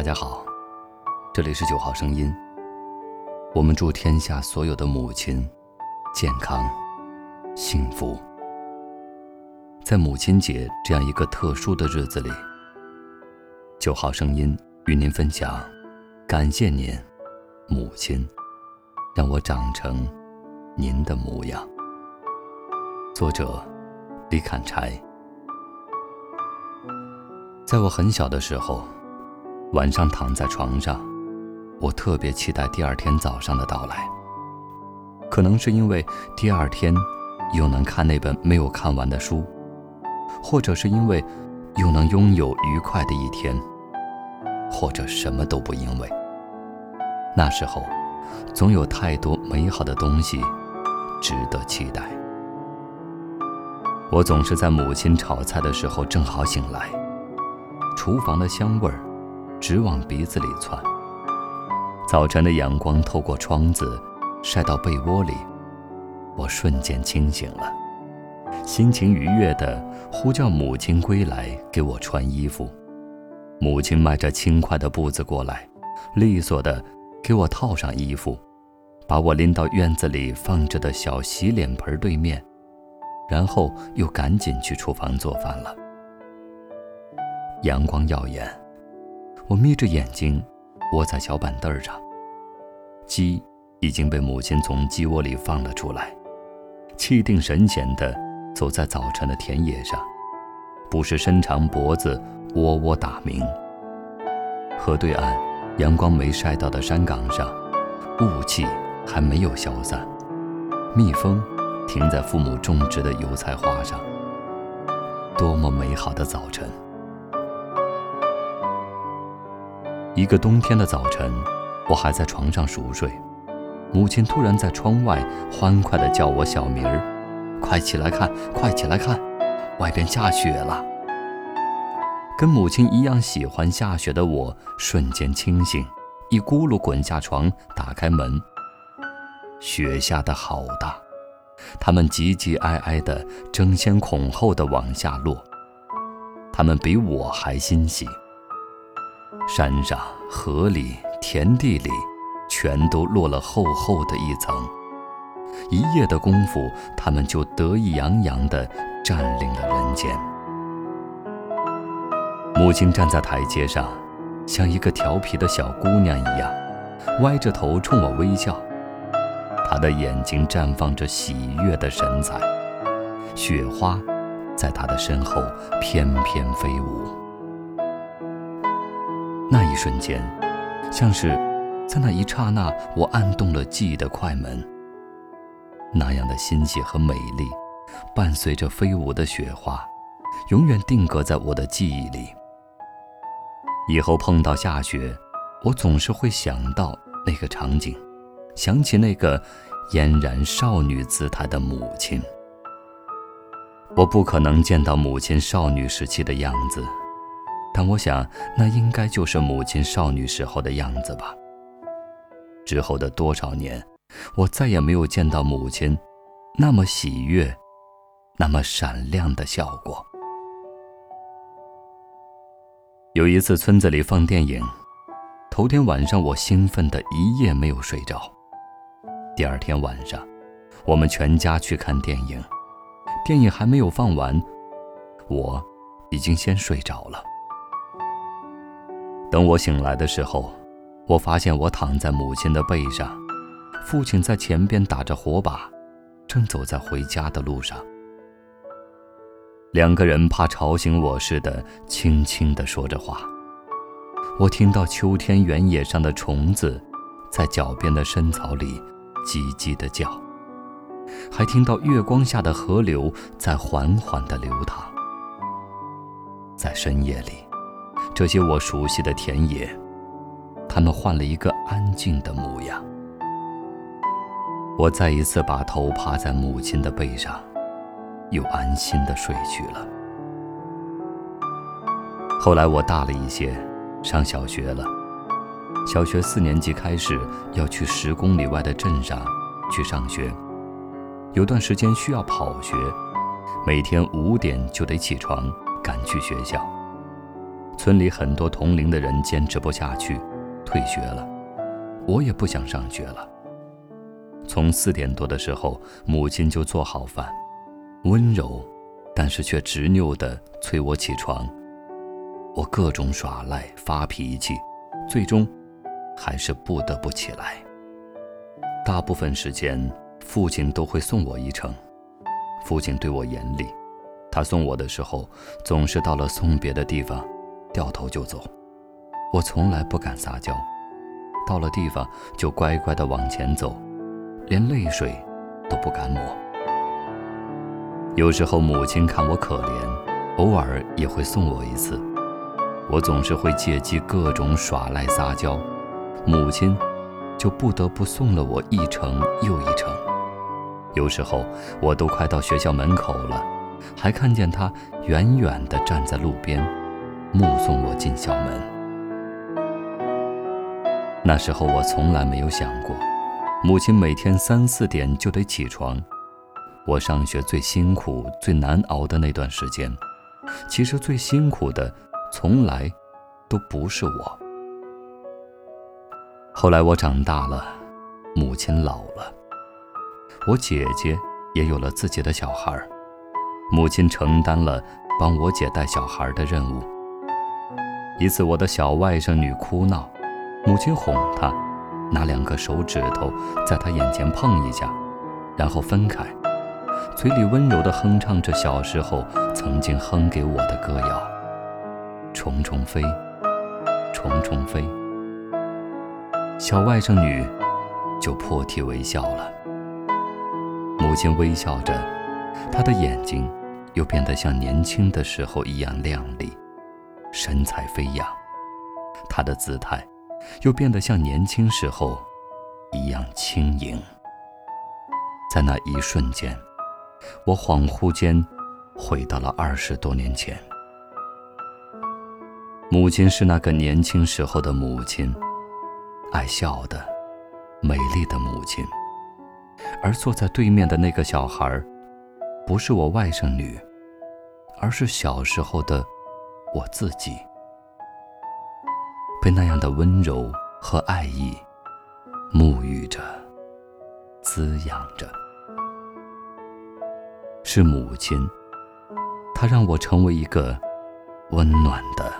大家好，这里是九号声音。我们祝天下所有的母亲健康、幸福。在母亲节这样一个特殊的日子里，九号声音与您分享：感谢您，母亲，让我长成您的模样。作者：李砍柴。在我很小的时候。晚上躺在床上，我特别期待第二天早上的到来。可能是因为第二天又能看那本没有看完的书，或者是因为又能拥有愉快的一天，或者什么都不因为。那时候，总有太多美好的东西值得期待。我总是在母亲炒菜的时候正好醒来，厨房的香味儿。直往鼻子里窜。早晨的阳光透过窗子，晒到被窝里，我瞬间清醒了，心情愉悦的呼叫母亲归来给我穿衣服。母亲迈着轻快的步子过来，利索的给我套上衣服，把我拎到院子里放着的小洗脸盆对面，然后又赶紧去厨房做饭了。阳光耀眼。我眯着眼睛，窝在小板凳上。鸡已经被母亲从鸡窝里放了出来，气定神闲地走在早晨的田野上，不时伸长脖子喔喔打鸣。河对岸，阳光没晒到的山岗上，雾气还没有消散，蜜蜂停在父母种植的油菜花上。多么美好的早晨！一个冬天的早晨，我还在床上熟睡，母亲突然在窗外欢快地叫我小名儿：“快起来看，快起来看，外边下雪了。”跟母亲一样喜欢下雪的我，瞬间清醒，一咕噜滚下床，打开门。雪下的好大，它们急急挨挨地争先恐后地往下落，它们比我还欣喜。山上、河里、田地里，全都落了厚厚的一层。一夜的功夫，他们就得意洋洋地占领了人间。母亲站在台阶上，像一个调皮的小姑娘一样，歪着头冲我微笑。她的眼睛绽放着喜悦的神采，雪花在她的身后翩翩飞舞。那一瞬间，像是在那一刹那，我按动了记忆的快门。那样的欣喜和美丽，伴随着飞舞的雪花，永远定格在我的记忆里。以后碰到下雪，我总是会想到那个场景，想起那个嫣然少女姿态的母亲。我不可能见到母亲少女时期的样子。但我想，那应该就是母亲少女时候的样子吧。之后的多少年，我再也没有见到母亲那么喜悦、那么闪亮的笑过。有一次，村子里放电影，头天晚上我兴奋的一夜没有睡着。第二天晚上，我们全家去看电影，电影还没有放完，我已经先睡着了。等我醒来的时候，我发现我躺在母亲的背上，父亲在前边打着火把，正走在回家的路上。两个人怕吵醒我似的，轻轻地说着话。我听到秋天原野上的虫子，在脚边的深草里叽叽地叫，还听到月光下的河流在缓缓地流淌。在深夜里。这些我熟悉的田野，他们换了一个安静的模样。我再一次把头趴在母亲的背上，又安心的睡去了。后来我大了一些，上小学了。小学四年级开始要去十公里外的镇上去上学，有段时间需要跑学，每天五点就得起床赶去学校。村里很多同龄的人坚持不下去，退学了，我也不想上学了。从四点多的时候，母亲就做好饭，温柔，但是却执拗地催我起床。我各种耍赖、发脾气，最终还是不得不起来。大部分时间，父亲都会送我一程。父亲对我严厉，他送我的时候，总是到了送别的地方，掉头就走。我从来不敢撒娇，到了地方就乖乖地往前走。连泪水都不敢抹。有时候母亲看我可怜，偶尔也会送我一次。我总是会借机各种耍赖撒娇，母亲就不得不送了我一程又一程。有时候我都快到学校门口了，还看见她远远地站在路边，目送我进校门。那时候我从来没有想过。母亲每天三四点就得起床，我上学最辛苦、最难熬的那段时间，其实最辛苦的从来都不是我。后来我长大了，母亲老了，我姐姐也有了自己的小孩，母亲承担了帮我姐带小孩的任务。一次，我的小外甥女哭闹，母亲哄她。拿两个手指头在她眼前碰一下，然后分开，嘴里温柔地哼唱着小时候曾经哼给我的歌谣：“虫虫飞，虫虫飞。”小外甥女就破涕为笑了。母亲微笑着，她的眼睛又变得像年轻的时候一样亮丽，神采飞扬，她的姿态。又变得像年轻时候一样轻盈。在那一瞬间，我恍惚间回到了二十多年前。母亲是那个年轻时候的母亲，爱笑的、美丽的母亲。而坐在对面的那个小孩，不是我外甥女，而是小时候的我自己。被那样的温柔和爱意沐浴着、滋养着，是母亲，她让我成为一个温暖的、